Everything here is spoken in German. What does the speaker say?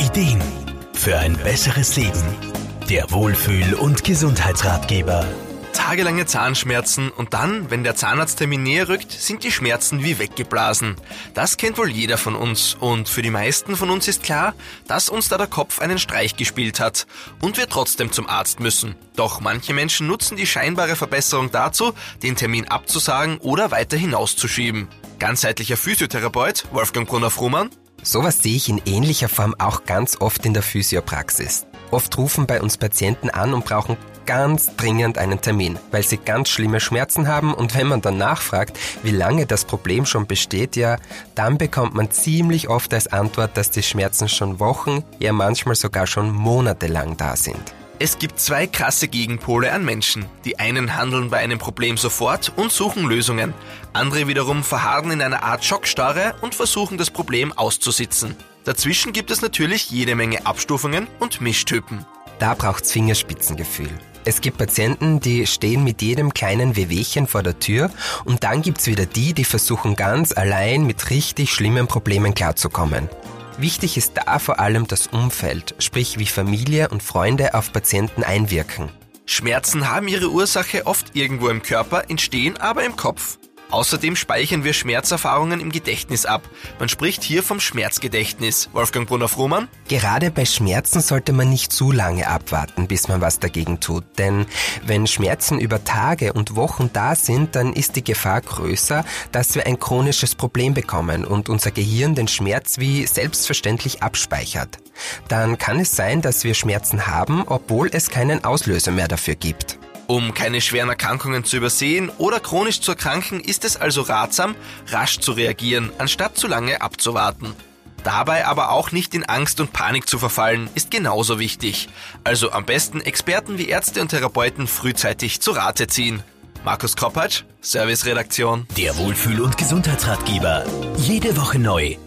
Ideen für ein besseres Leben. Der Wohlfühl- und Gesundheitsratgeber. Tagelange Zahnschmerzen und dann, wenn der Zahnarzttermin näher rückt, sind die Schmerzen wie weggeblasen. Das kennt wohl jeder von uns und für die meisten von uns ist klar, dass uns da der Kopf einen Streich gespielt hat und wir trotzdem zum Arzt müssen. Doch manche Menschen nutzen die scheinbare Verbesserung dazu, den Termin abzusagen oder weiter hinauszuschieben. Ganzheitlicher Physiotherapeut Wolfgang Brunner-Frumann Sowas sehe ich in ähnlicher Form auch ganz oft in der Physiopraxis. Oft rufen bei uns Patienten an und brauchen ganz dringend einen Termin, weil sie ganz schlimme Schmerzen haben und wenn man dann nachfragt, wie lange das Problem schon besteht, ja, dann bekommt man ziemlich oft als Antwort, dass die Schmerzen schon Wochen, ja manchmal sogar schon monatelang da sind. Es gibt zwei krasse Gegenpole an Menschen. Die einen handeln bei einem Problem sofort und suchen Lösungen. Andere wiederum verharren in einer Art Schockstarre und versuchen das Problem auszusitzen. Dazwischen gibt es natürlich jede Menge Abstufungen und Mischtypen. Da braucht's Fingerspitzengefühl. Es gibt Patienten, die stehen mit jedem kleinen Wehwehchen vor der Tür und dann gibt's wieder die, die versuchen ganz allein mit richtig schlimmen Problemen klarzukommen. Wichtig ist da vor allem das Umfeld, sprich wie Familie und Freunde auf Patienten einwirken. Schmerzen haben ihre Ursache oft irgendwo im Körper, entstehen aber im Kopf. Außerdem speichern wir Schmerzerfahrungen im Gedächtnis ab. Man spricht hier vom Schmerzgedächtnis. Wolfgang Brunner-Frohmann? Gerade bei Schmerzen sollte man nicht zu lange abwarten, bis man was dagegen tut. Denn wenn Schmerzen über Tage und Wochen da sind, dann ist die Gefahr größer, dass wir ein chronisches Problem bekommen und unser Gehirn den Schmerz wie selbstverständlich abspeichert. Dann kann es sein, dass wir Schmerzen haben, obwohl es keinen Auslöser mehr dafür gibt. Um keine schweren Erkrankungen zu übersehen oder chronisch zu erkranken, ist es also ratsam, rasch zu reagieren, anstatt zu lange abzuwarten. Dabei aber auch nicht in Angst und Panik zu verfallen, ist genauso wichtig. Also am besten Experten wie Ärzte und Therapeuten frühzeitig zu Rate ziehen. Markus Koppatsch, Serviceredaktion. Der Wohlfühl- und Gesundheitsratgeber. Jede Woche neu